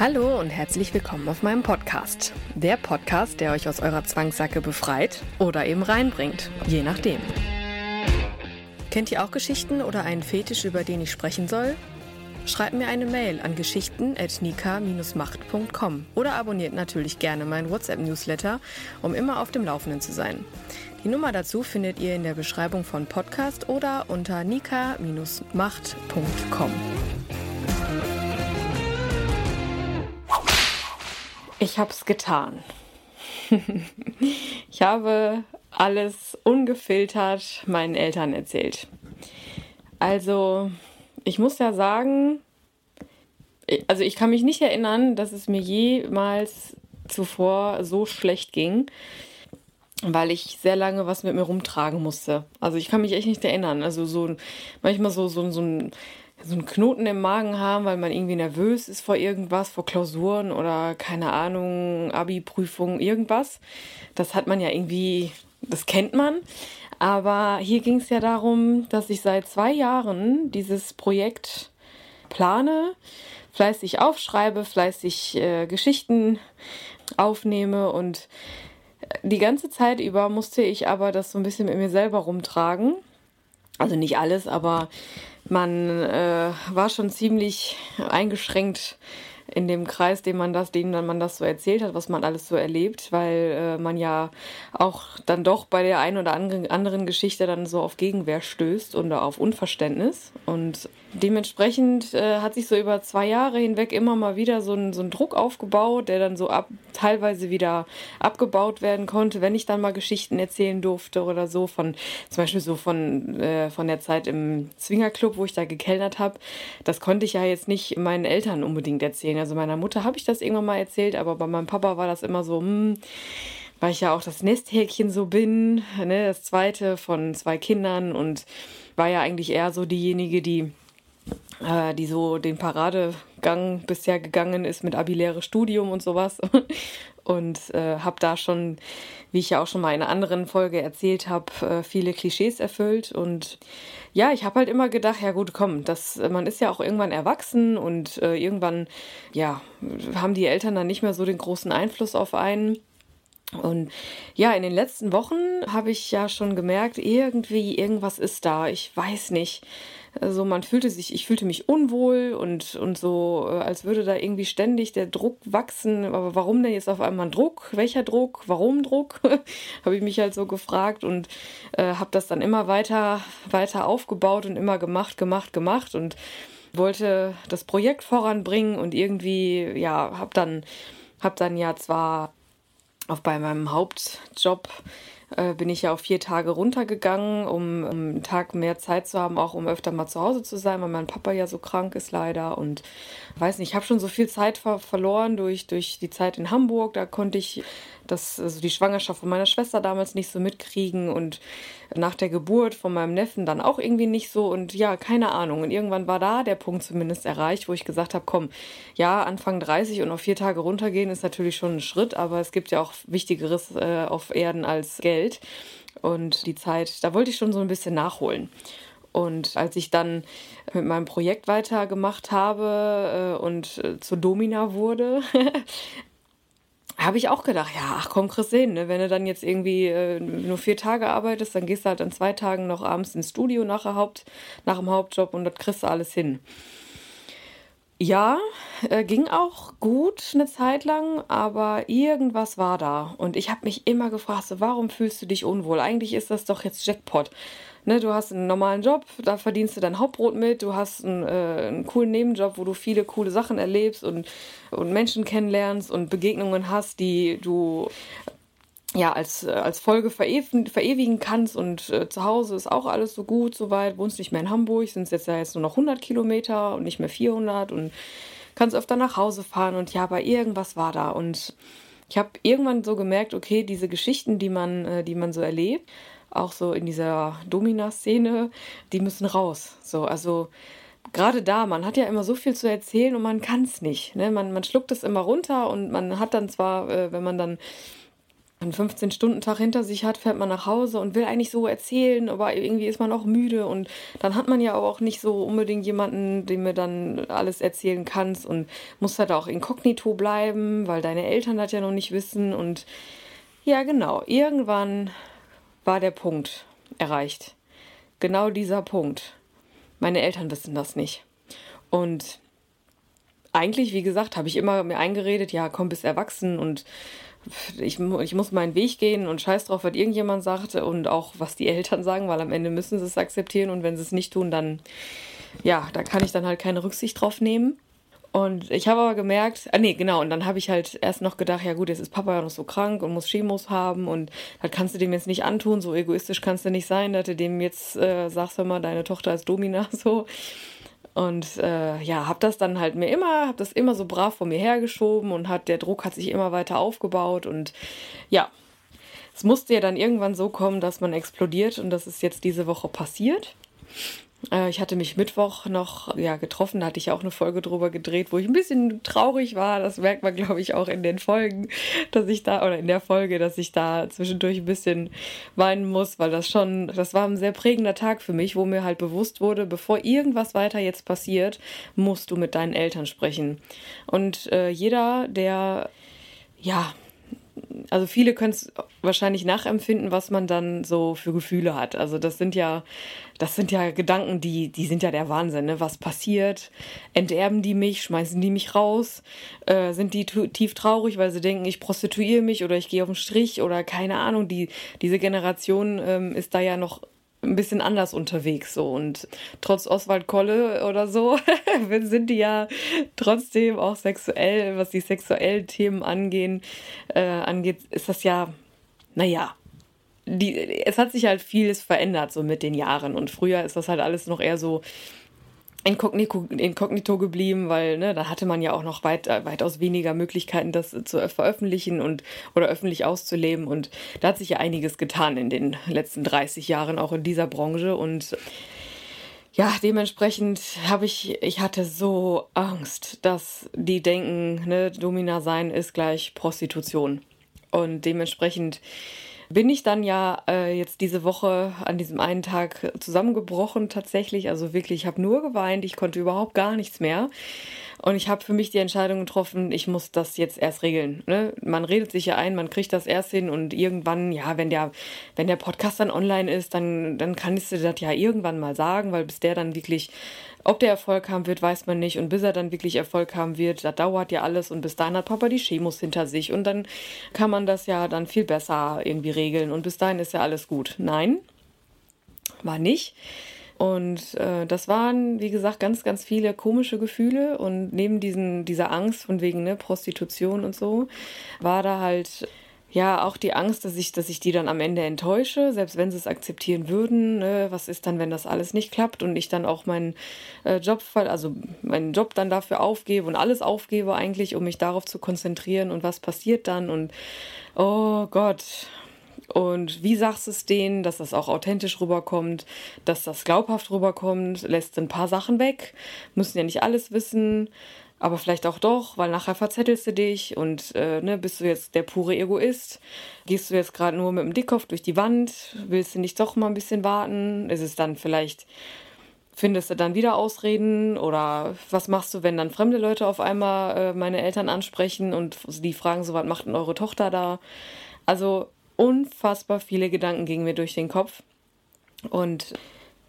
Hallo und herzlich willkommen auf meinem Podcast. Der Podcast, der euch aus eurer Zwangssacke befreit oder eben reinbringt, je nachdem. Kennt ihr auch Geschichten oder einen Fetisch, über den ich sprechen soll? Schreibt mir eine Mail an geschichten.nika-macht.com oder abonniert natürlich gerne meinen WhatsApp-Newsletter, um immer auf dem Laufenden zu sein. Die Nummer dazu findet ihr in der Beschreibung von Podcast oder unter nika-macht.com. Ich hab's getan. ich habe alles ungefiltert meinen Eltern erzählt. Also, ich muss ja sagen, also ich kann mich nicht erinnern, dass es mir jemals zuvor so schlecht ging, weil ich sehr lange was mit mir rumtragen musste. Also ich kann mich echt nicht erinnern. Also so manchmal so, so, so ein so einen Knoten im Magen haben, weil man irgendwie nervös ist vor irgendwas, vor Klausuren oder keine Ahnung, Abi-Prüfung, irgendwas. Das hat man ja irgendwie, das kennt man. Aber hier ging es ja darum, dass ich seit zwei Jahren dieses Projekt plane, fleißig aufschreibe, fleißig äh, Geschichten aufnehme und die ganze Zeit über musste ich aber das so ein bisschen mit mir selber rumtragen. Also nicht alles, aber man äh, war schon ziemlich eingeschränkt in dem Kreis, dem man das, dem man das so erzählt hat, was man alles so erlebt, weil äh, man ja auch dann doch bei der einen oder anderen Geschichte dann so auf Gegenwehr stößt und auf Unverständnis. Und dementsprechend äh, hat sich so über zwei Jahre hinweg immer mal wieder so ein, so ein Druck aufgebaut, der dann so ab, teilweise wieder abgebaut werden konnte, wenn ich dann mal Geschichten erzählen durfte oder so, von zum Beispiel so von, äh, von der Zeit im Swingerclub, wo ich da gekellnert habe. Das konnte ich ja jetzt nicht meinen Eltern unbedingt erzählen. Also meiner Mutter habe ich das irgendwann mal erzählt, aber bei meinem Papa war das immer so, hm, weil ich ja auch das Nesthäkchen so bin, ne, das zweite von zwei Kindern und war ja eigentlich eher so diejenige, die äh, die so den Paradegang bisher gegangen ist mit abiläre Studium und sowas. Und äh, habe da schon, wie ich ja auch schon mal in einer anderen Folge erzählt habe, äh, viele Klischees erfüllt. Und ja, ich habe halt immer gedacht, ja gut, komm, das, man ist ja auch irgendwann erwachsen und äh, irgendwann, ja, haben die Eltern dann nicht mehr so den großen Einfluss auf einen. Und ja, in den letzten Wochen habe ich ja schon gemerkt, irgendwie, irgendwas ist da. Ich weiß nicht. Also man fühlte sich, ich fühlte mich unwohl und, und so, äh, als würde da irgendwie ständig der Druck wachsen. Aber warum denn jetzt auf einmal Druck? Welcher Druck? Warum Druck? habe ich mich halt so gefragt und äh, habe das dann immer weiter, weiter aufgebaut und immer gemacht, gemacht, gemacht und wollte das Projekt voranbringen und irgendwie, ja, habe dann, hab dann ja zwar auch bei meinem Hauptjob äh, bin ich ja auf vier Tage runtergegangen, um, um einen Tag mehr Zeit zu haben, auch um öfter mal zu Hause zu sein, weil mein Papa ja so krank ist leider. Und weiß nicht, ich habe schon so viel Zeit ver verloren durch, durch die Zeit in Hamburg. Da konnte ich das, also die Schwangerschaft von meiner Schwester damals nicht so mitkriegen und nach der Geburt von meinem Neffen dann auch irgendwie nicht so und ja, keine Ahnung. Und irgendwann war da der Punkt zumindest erreicht, wo ich gesagt habe, komm, ja, Anfang 30 und auf vier Tage runtergehen ist natürlich schon ein Schritt, aber es gibt ja auch Wichtigeres äh, auf Erden als Geld. Und die Zeit, da wollte ich schon so ein bisschen nachholen. Und als ich dann mit meinem Projekt weitergemacht habe äh, und äh, zur Domina wurde, habe ich auch gedacht, ja, ach komm, Chris sehen, ne? wenn du dann jetzt irgendwie äh, nur vier Tage arbeitest, dann gehst du halt an zwei Tagen noch abends ins Studio nach, Haupt, nach dem Hauptjob und das kriegst du alles hin. Ja, äh, ging auch gut eine Zeit lang, aber irgendwas war da. Und ich habe mich immer gefragt, so, warum fühlst du dich unwohl? Eigentlich ist das doch jetzt Jackpot. Ne, du hast einen normalen Job, da verdienst du dein Hauptbrot mit, du hast einen, äh, einen coolen Nebenjob, wo du viele coole Sachen erlebst und, und Menschen kennenlernst und Begegnungen hast, die du ja, als, als Folge verewigen, kannst und äh, zu Hause ist auch alles so gut soweit, wohnst nicht mehr in Hamburg, sind es jetzt ja jetzt nur noch 100 Kilometer und nicht mehr 400 und kannst öfter nach Hause fahren und ja, aber irgendwas war da und ich habe irgendwann so gemerkt, okay, diese Geschichten, die man, äh, die man so erlebt, auch so in dieser Domina-Szene, die müssen raus. So, also gerade da, man hat ja immer so viel zu erzählen und man kann es nicht. Ne? Man, man schluckt es immer runter und man hat dann zwar, äh, wenn man dann einen 15-Stunden-Tag hinter sich hat, fährt man nach Hause und will eigentlich so erzählen, aber irgendwie ist man auch müde und dann hat man ja auch nicht so unbedingt jemanden, dem mir dann alles erzählen kannst und muss halt auch inkognito bleiben, weil deine Eltern das ja noch nicht wissen und ja, genau, irgendwann war der Punkt erreicht. Genau dieser Punkt. Meine Eltern wissen das nicht. Und eigentlich, wie gesagt, habe ich immer mir eingeredet, ja, komm, bist erwachsen und ich, ich muss meinen Weg gehen und scheiß drauf, was irgendjemand sagt und auch was die Eltern sagen, weil am Ende müssen sie es akzeptieren und wenn sie es nicht tun, dann, ja, da kann ich dann halt keine Rücksicht drauf nehmen. Und ich habe aber gemerkt, ah nee, genau, und dann habe ich halt erst noch gedacht, ja gut, jetzt ist Papa ja noch so krank und muss Chemos haben und das kannst du dem jetzt nicht antun, so egoistisch kannst du nicht sein, dass du dem jetzt äh, sagst, hör mal, deine Tochter ist Domina, so. Und äh, ja, habe das dann halt mir immer, habe das immer so brav vor mir hergeschoben und hat der Druck hat sich immer weiter aufgebaut und ja, es musste ja dann irgendwann so kommen, dass man explodiert und das ist jetzt diese Woche passiert. Äh, ich hatte mich Mittwoch noch ja, getroffen, da hatte ich auch eine Folge drüber gedreht, wo ich ein bisschen traurig war. Das merkt man, glaube ich, auch in den Folgen, dass ich da, oder in der Folge, dass ich da zwischendurch ein bisschen weinen muss, weil das schon, das war ein sehr prägender Tag für mich, wo mir halt bewusst wurde, bevor irgendwas weiter jetzt passiert, musst du mit deinen Eltern sprechen. Und äh, jeder, der ja, also viele können es wahrscheinlich nachempfinden, was man dann so für Gefühle hat. Also das sind ja, das sind ja Gedanken, die, die sind ja der Wahnsinn. Ne? Was passiert? Enterben die mich? Schmeißen die mich raus? Äh, sind die tief traurig, weil sie denken, ich prostituiere mich oder ich gehe auf den Strich oder keine Ahnung. Die, diese Generation ähm, ist da ja noch ein bisschen anders unterwegs so. Und trotz Oswald Kolle oder so sind die ja trotzdem auch sexuell, was die sexuellen Themen angehen, äh, angeht, ist das ja, naja, die, es hat sich halt vieles verändert so mit den Jahren. Und früher ist das halt alles noch eher so inkognito, inkognito geblieben, weil ne, da hatte man ja auch noch weit, äh, weitaus weniger Möglichkeiten, das zu veröffentlichen und oder öffentlich auszuleben. Und da hat sich ja einiges getan in den letzten 30 Jahren, auch in dieser Branche. Und ja, dementsprechend habe ich, ich hatte so Angst, dass die denken, ne, Domina sein ist gleich Prostitution. Und dementsprechend bin ich dann ja äh, jetzt diese Woche an diesem einen Tag zusammengebrochen tatsächlich. Also wirklich, ich habe nur geweint, ich konnte überhaupt gar nichts mehr. Und ich habe für mich die Entscheidung getroffen, ich muss das jetzt erst regeln. Ne? Man redet sich ja ein, man kriegt das erst hin und irgendwann, ja, wenn der, wenn der Podcast dann online ist, dann, dann kannst du das ja irgendwann mal sagen, weil bis der dann wirklich ob der Erfolg haben wird, weiß man nicht. Und bis er dann wirklich Erfolg haben wird, da dauert ja alles. Und bis dahin hat Papa die Chemos hinter sich. Und dann kann man das ja dann viel besser irgendwie regeln. Und bis dahin ist ja alles gut. Nein, war nicht. Und äh, das waren, wie gesagt, ganz, ganz viele komische Gefühle. Und neben diesen, dieser Angst von wegen ne, Prostitution und so, war da halt ja auch die Angst, dass ich, dass ich die dann am Ende enttäusche, selbst wenn sie es akzeptieren würden. Ne? Was ist dann, wenn das alles nicht klappt und ich dann auch meinen äh, Job, also meinen Job dann dafür aufgebe und alles aufgebe eigentlich, um mich darauf zu konzentrieren und was passiert dann und oh Gott. Und wie sagst du es denen, dass das auch authentisch rüberkommt, dass das glaubhaft rüberkommt, lässt ein paar Sachen weg, müssen ja nicht alles wissen aber vielleicht auch doch, weil nachher verzettelst du dich und äh, ne, bist du jetzt der pure Egoist. Gehst du jetzt gerade nur mit dem Dickkopf durch die Wand, willst du nicht doch mal ein bisschen warten? Ist es dann vielleicht, findest du dann wieder Ausreden oder was machst du, wenn dann fremde Leute auf einmal äh, meine Eltern ansprechen und die fragen so, was macht denn eure Tochter da? Also unfassbar viele Gedanken gingen mir durch den Kopf und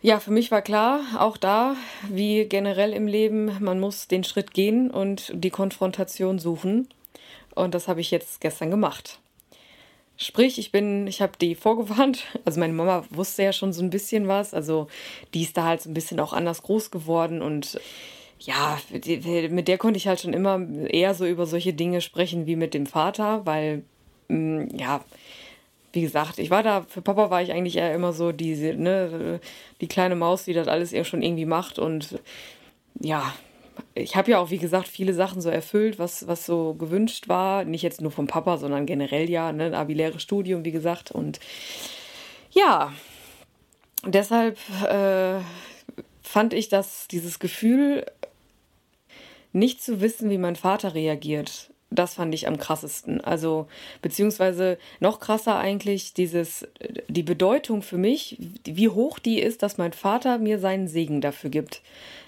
ja, für mich war klar, auch da, wie generell im Leben, man muss den Schritt gehen und die Konfrontation suchen. Und das habe ich jetzt gestern gemacht. Sprich, ich bin, ich habe die vorgewarnt. Also meine Mama wusste ja schon so ein bisschen was. Also die ist da halt so ein bisschen auch anders groß geworden und ja, mit der konnte ich halt schon immer eher so über solche Dinge sprechen wie mit dem Vater, weil mm, ja, wie gesagt, ich war da, für Papa war ich eigentlich eher immer so diese, ne, die kleine Maus, die das alles eher schon irgendwie macht und ja, ich habe ja auch, wie gesagt, viele Sachen so erfüllt, was, was so gewünscht war. Nicht jetzt nur vom Papa, sondern generell ja, ne, ein abiläres Studium, wie gesagt. Und ja, deshalb äh, fand ich, dass dieses Gefühl, nicht zu wissen, wie mein Vater reagiert, das fand ich am krassesten. Also, beziehungsweise noch krasser eigentlich, dieses, die Bedeutung für mich, wie hoch die ist, dass mein Vater mir seinen Segen dafür gibt.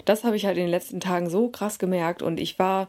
Das habe ich halt in den letzten Tagen so krass gemerkt und ich war,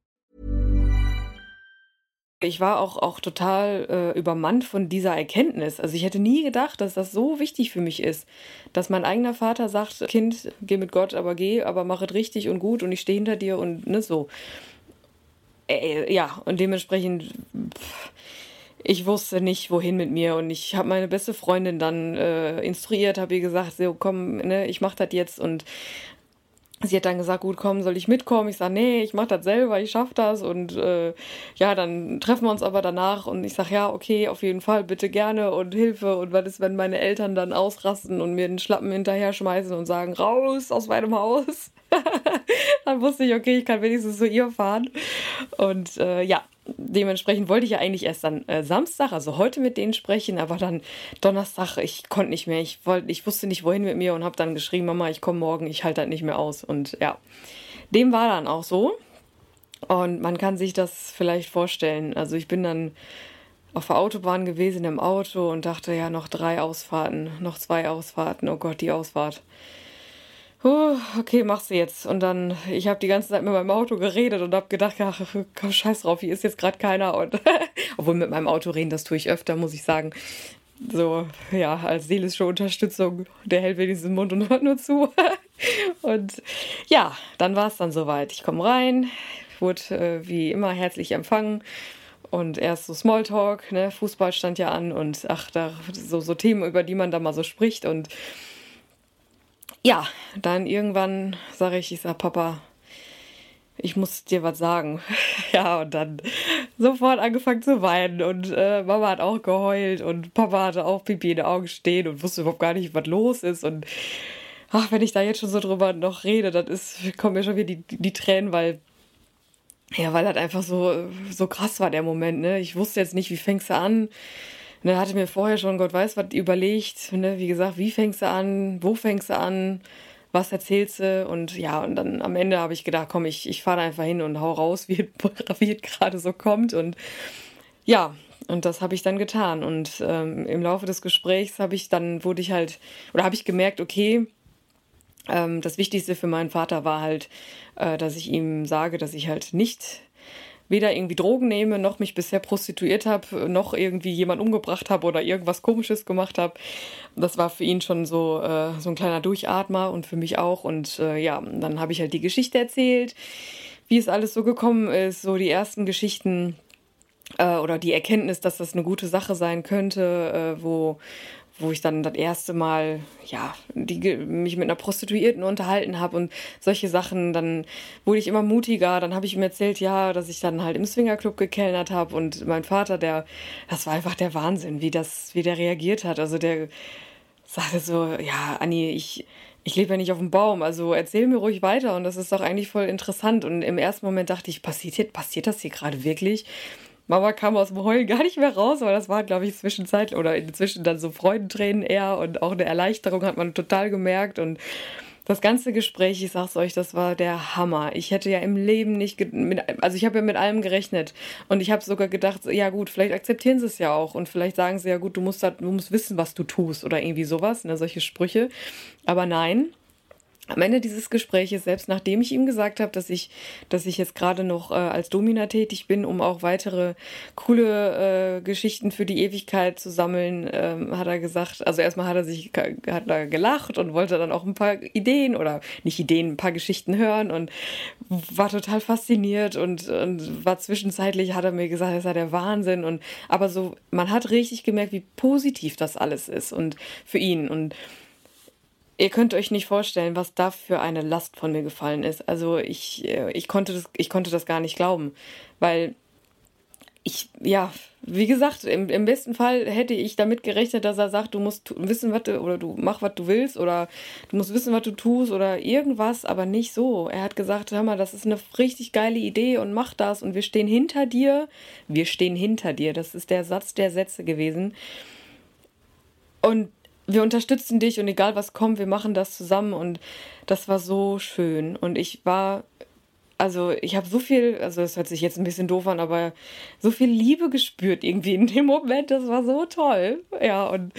Ich war auch, auch total äh, übermannt von dieser Erkenntnis. Also ich hätte nie gedacht, dass das so wichtig für mich ist, dass mein eigener Vater sagt, Kind, geh mit Gott, aber geh, aber mach es richtig und gut und ich stehe hinter dir und ne, so. Äh, ja, und dementsprechend, pff, ich wusste nicht, wohin mit mir und ich habe meine beste Freundin dann äh, instruiert, habe ihr gesagt, so komm, ne, ich mach das jetzt und sie hat dann gesagt, gut, komm, soll ich mitkommen? Ich sage, nee, ich mache das selber, ich schaffe das. Und äh, ja, dann treffen wir uns aber danach und ich sage, ja, okay, auf jeden Fall, bitte gerne und Hilfe. Und was ist, wenn meine Eltern dann ausrasten und mir den Schlappen hinterher schmeißen und sagen, raus aus meinem Haus? dann wusste ich, okay, ich kann wenigstens zu ihr fahren. Und äh, ja, dementsprechend wollte ich ja eigentlich erst dann äh, Samstag, also heute mit denen sprechen, aber dann Donnerstag, ich konnte nicht mehr. Ich wollte, ich wusste nicht, wohin mit mir und habe dann geschrieben, Mama, ich komme morgen, ich halte halt nicht mehr aus. Und ja, dem war dann auch so. Und man kann sich das vielleicht vorstellen. Also ich bin dann auf der Autobahn gewesen im Auto und dachte, ja, noch drei Ausfahrten, noch zwei Ausfahrten. Oh Gott, die Ausfahrt okay, machst du jetzt. Und dann, ich habe die ganze Zeit mit meinem Auto geredet und habe gedacht, ach, komm, scheiß drauf, hier ist jetzt gerade keiner. Und obwohl mit meinem Auto reden, das tue ich öfter, muss ich sagen. So, ja, als seelische Unterstützung, der hält wenigstens den Mund und hört nur zu. und ja, dann war es dann soweit. Ich komme rein, wurde äh, wie immer herzlich empfangen. Und erst so Smalltalk, ne, Fußball stand ja an und ach, da so, so Themen, über die man da mal so spricht. Und ja, dann irgendwann sage ich, ich sage, Papa, ich muss dir was sagen. ja, und dann sofort angefangen zu weinen und äh, Mama hat auch geheult und Papa hatte auch Pipi in den Augen stehen und wusste überhaupt gar nicht, was los ist und ach, wenn ich da jetzt schon so drüber noch rede, dann ist, kommen mir schon wieder die, die Tränen, weil ja, weil das einfach so, so krass war, der Moment, ne? Ich wusste jetzt nicht, wie fängst du an? Dann hatte mir vorher schon Gott weiß was überlegt, ne? wie gesagt, wie fängst du an, wo fängst du an, was erzählst du? Und ja, und dann am Ende habe ich gedacht, komm, ich, ich fahre einfach hin und hau raus, wie, wie es gerade so kommt. Und ja, und das habe ich dann getan. Und ähm, im Laufe des Gesprächs habe ich dann, wurde ich halt, oder habe ich gemerkt, okay, ähm, das Wichtigste für meinen Vater war halt, äh, dass ich ihm sage, dass ich halt nicht weder irgendwie Drogen nehme, noch mich bisher prostituiert habe, noch irgendwie jemand umgebracht habe oder irgendwas Komisches gemacht habe. Das war für ihn schon so, äh, so ein kleiner Durchatmer und für mich auch. Und äh, ja, dann habe ich halt die Geschichte erzählt, wie es alles so gekommen ist, so die ersten Geschichten äh, oder die Erkenntnis, dass das eine gute Sache sein könnte, äh, wo wo ich dann das erste Mal ja die, mich mit einer Prostituierten unterhalten habe und solche Sachen. Dann wurde ich immer mutiger. Dann habe ich ihm erzählt, ja, dass ich dann halt im Swingerclub gekellnert habe und mein Vater, der, das war einfach der Wahnsinn, wie das, wie der reagiert hat. Also der sagte so, ja, Anni, ich ich lebe ja nicht auf dem Baum, also erzähl mir ruhig weiter und das ist doch eigentlich voll interessant. Und im ersten Moment dachte ich, passiert, passiert das hier gerade wirklich? Mama kam aus dem Heulen gar nicht mehr raus, aber das war, glaube ich, zwischenzeit oder inzwischen dann so Freudentränen eher und auch eine Erleichterung hat man total gemerkt und das ganze Gespräch, ich sag's euch, das war der Hammer. Ich hätte ja im Leben nicht, mit, also ich habe ja mit allem gerechnet und ich habe sogar gedacht, ja gut, vielleicht akzeptieren sie es ja auch und vielleicht sagen sie ja gut, du musst, du musst wissen, was du tust oder irgendwie sowas, ne, solche Sprüche. Aber nein, am Ende dieses Gespräches, selbst nachdem ich ihm gesagt habe, dass ich, dass ich jetzt gerade noch äh, als Domina tätig bin, um auch weitere coole äh, Geschichten für die Ewigkeit zu sammeln, ähm, hat er gesagt, also erstmal hat er sich hat er gelacht und wollte dann auch ein paar Ideen oder nicht Ideen, ein paar Geschichten hören und war total fasziniert und, und war zwischenzeitlich, hat er mir gesagt, das sei der Wahnsinn und aber so, man hat richtig gemerkt, wie positiv das alles ist und für ihn und Ihr könnt euch nicht vorstellen, was da für eine Last von mir gefallen ist. Also ich, äh, ich, konnte, das, ich konnte das gar nicht glauben, weil ich, ja, wie gesagt, im, im besten Fall hätte ich damit gerechnet, dass er sagt, du musst wissen, was du, oder du mach, was du willst, oder du musst wissen, was du tust, oder irgendwas, aber nicht so. Er hat gesagt, hör mal, das ist eine richtig geile Idee und mach das und wir stehen hinter dir. Wir stehen hinter dir. Das ist der Satz der Sätze gewesen. Und wir unterstützen dich und egal was kommt, wir machen das zusammen und das war so schön und ich war also ich habe so viel, also es hört sich jetzt ein bisschen doof an, aber so viel Liebe gespürt irgendwie in dem Moment, das war so toll. Ja, und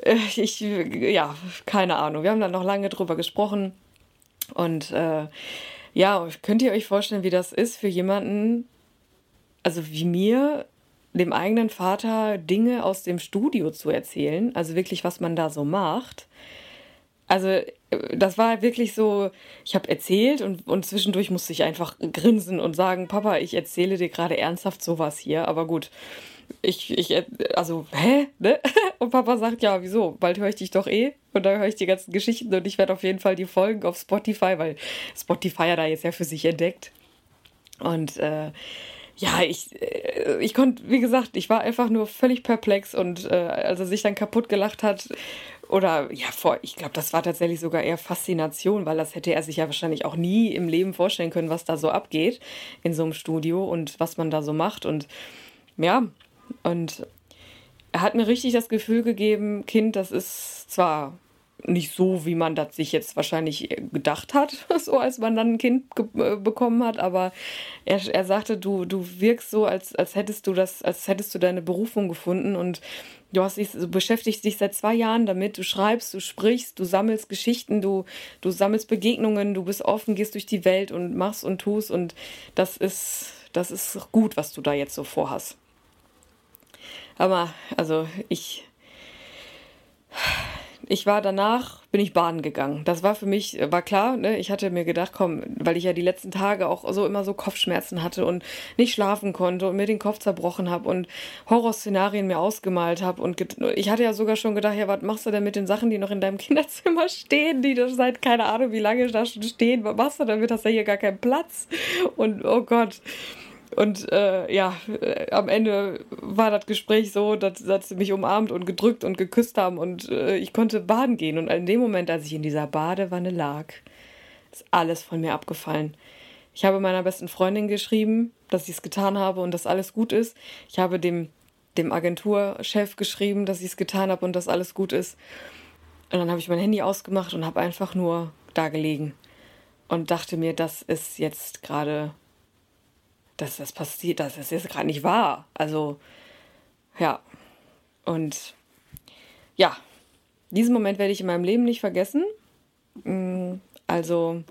äh, ich, ja, keine Ahnung. Wir haben dann noch lange drüber gesprochen. Und äh, ja, könnt ihr euch vorstellen, wie das ist für jemanden, also wie mir, dem eigenen Vater Dinge aus dem Studio zu erzählen, also wirklich, was man da so macht. Also äh, das war wirklich so, ich habe erzählt und, und zwischendurch musste ich einfach grinsen und sagen, Papa, ich erzähle dir gerade ernsthaft sowas hier, aber gut. Ich, ich, also, hä? Ne? Und Papa sagt, ja, wieso? Bald höre ich dich doch eh. Und dann höre ich die ganzen Geschichten und ich werde auf jeden Fall die Folgen auf Spotify, weil Spotify ja da jetzt ja für sich entdeckt. Und äh, ja, ich, äh, ich konnte, wie gesagt, ich war einfach nur völlig perplex und äh, als er sich dann kaputt gelacht hat, oder ja, vor, ich glaube, das war tatsächlich sogar eher Faszination, weil das hätte er sich ja wahrscheinlich auch nie im Leben vorstellen können, was da so abgeht in so einem Studio und was man da so macht. Und ja, und er hat mir richtig das Gefühl gegeben, Kind, das ist zwar nicht so, wie man das sich jetzt wahrscheinlich gedacht hat, so als man dann ein Kind äh, bekommen hat, aber er, er sagte, du, du wirkst so, als, als hättest du das, als hättest du deine Berufung gefunden. Und du hast dich, du beschäftigst dich seit zwei Jahren damit, du schreibst, du sprichst, du sammelst Geschichten, du, du sammelst Begegnungen, du bist offen, gehst durch die Welt und machst und tust. Und das ist, das ist gut, was du da jetzt so vorhast. Aber, also, ich, ich war danach, bin ich baden gegangen. Das war für mich, war klar, ne? ich hatte mir gedacht, komm, weil ich ja die letzten Tage auch so immer so Kopfschmerzen hatte und nicht schlafen konnte und mir den Kopf zerbrochen habe und Horrorszenarien mir ausgemalt habe und ich hatte ja sogar schon gedacht, ja, was machst du denn mit den Sachen, die noch in deinem Kinderzimmer stehen, die da seit keine Ahnung wie lange da schon stehen, was machst du damit, hast du ja hier gar keinen Platz und oh Gott. Und äh, ja, äh, am Ende war das Gespräch so, dass, dass, sie mich umarmt und gedrückt und geküsst haben und äh, ich konnte baden gehen. Und in dem Moment, als ich in dieser Badewanne lag, ist alles von mir abgefallen. Ich habe meiner besten Freundin geschrieben, dass ich es getan habe und dass alles gut ist. Ich habe dem, dem Agenturchef geschrieben, dass ich es getan habe und dass alles gut ist. Und dann habe ich mein Handy ausgemacht und habe einfach nur da gelegen und dachte mir, das ist jetzt gerade dass das passiert, dass das jetzt gerade nicht wahr. Also, ja. Und ja, diesen Moment werde ich in meinem Leben nicht vergessen. Mm, also,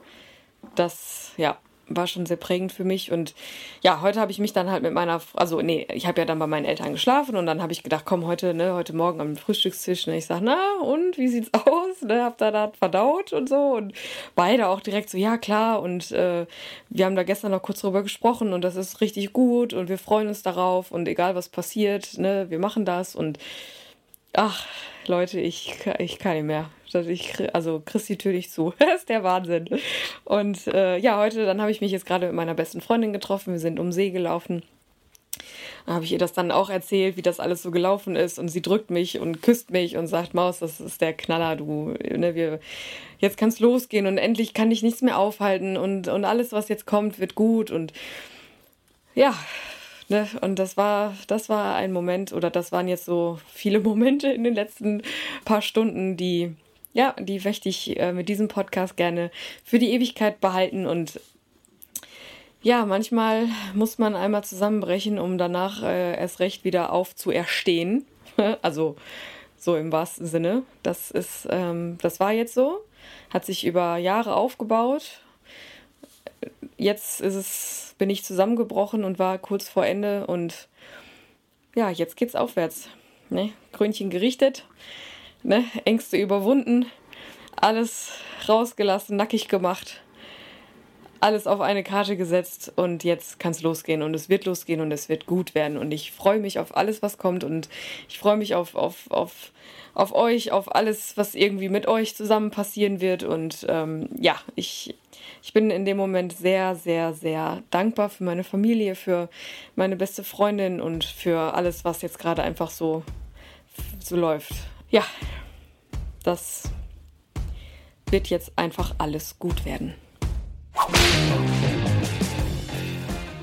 das, ja, war schon sehr prägend für mich. Und ja, heute habe ich mich dann halt mit meiner, also nee, ich habe ja dann bei meinen Eltern geschlafen und dann habe ich gedacht, komm, heute, ne, heute Morgen am Frühstückstisch, ne, ich sag, na, und wie sieht's aus? Ne, hab da verdaut und so. Und beide auch direkt so, ja, klar. Und äh, wir haben da gestern noch kurz drüber gesprochen und das ist richtig gut und wir freuen uns darauf und egal was passiert, ne, wir machen das und ach, Leute, ich, ich kann nicht mehr. Ich, also Tür nicht zu. das ist der Wahnsinn. Und äh, ja, heute, dann habe ich mich jetzt gerade mit meiner besten Freundin getroffen. Wir sind um See gelaufen. Da habe ich ihr das dann auch erzählt, wie das alles so gelaufen ist. Und sie drückt mich und küsst mich und sagt, Maus, das ist der Knaller, du, ne, wir, jetzt kann's losgehen und endlich kann dich nichts mehr aufhalten und, und alles, was jetzt kommt, wird gut. Und ja, Ne? Und das war, das war ein Moment, oder das waren jetzt so viele Momente in den letzten paar Stunden, die, ja, die möchte ich äh, mit diesem Podcast gerne für die Ewigkeit behalten. Und ja, manchmal muss man einmal zusammenbrechen, um danach äh, erst recht wieder aufzuerstehen. also so im wahrsten Sinne. Das ist, ähm, das war jetzt so. hat sich über Jahre aufgebaut. Jetzt ist es, bin ich zusammengebrochen und war kurz vor Ende und ja, jetzt geht's aufwärts. Ne? Krönchen gerichtet, ne? Ängste überwunden, alles rausgelassen, nackig gemacht, alles auf eine Karte gesetzt und jetzt kann es losgehen und es wird losgehen und es wird gut werden und ich freue mich auf alles, was kommt und ich freue mich auf, auf, auf, auf euch, auf alles, was irgendwie mit euch zusammen passieren wird und ähm, ja, ich, ich bin in dem Moment sehr, sehr, sehr dankbar für meine Familie, für meine beste Freundin und für alles, was jetzt gerade einfach so, so läuft. Ja, das wird jetzt einfach alles gut werden.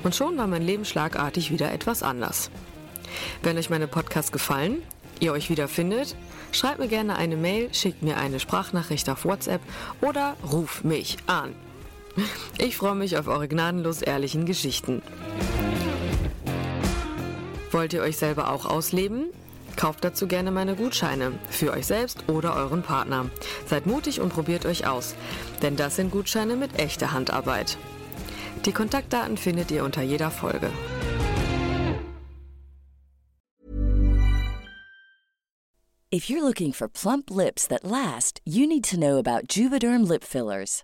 Und schon war mein Leben schlagartig wieder etwas anders. Wenn euch meine Podcasts gefallen, ihr euch wiederfindet, schreibt mir gerne eine Mail, schickt mir eine Sprachnachricht auf WhatsApp oder ruf mich an. Ich freue mich auf eure gnadenlos ehrlichen Geschichten. Wollt ihr euch selber auch ausleben? Kauft dazu gerne meine Gutscheine für euch selbst oder euren Partner. Seid mutig und probiert euch aus, denn das sind Gutscheine mit echter Handarbeit. Die Kontaktdaten findet ihr unter jeder Folge. If you're looking for plump lips that last, you need to know about Juvederm lip fillers.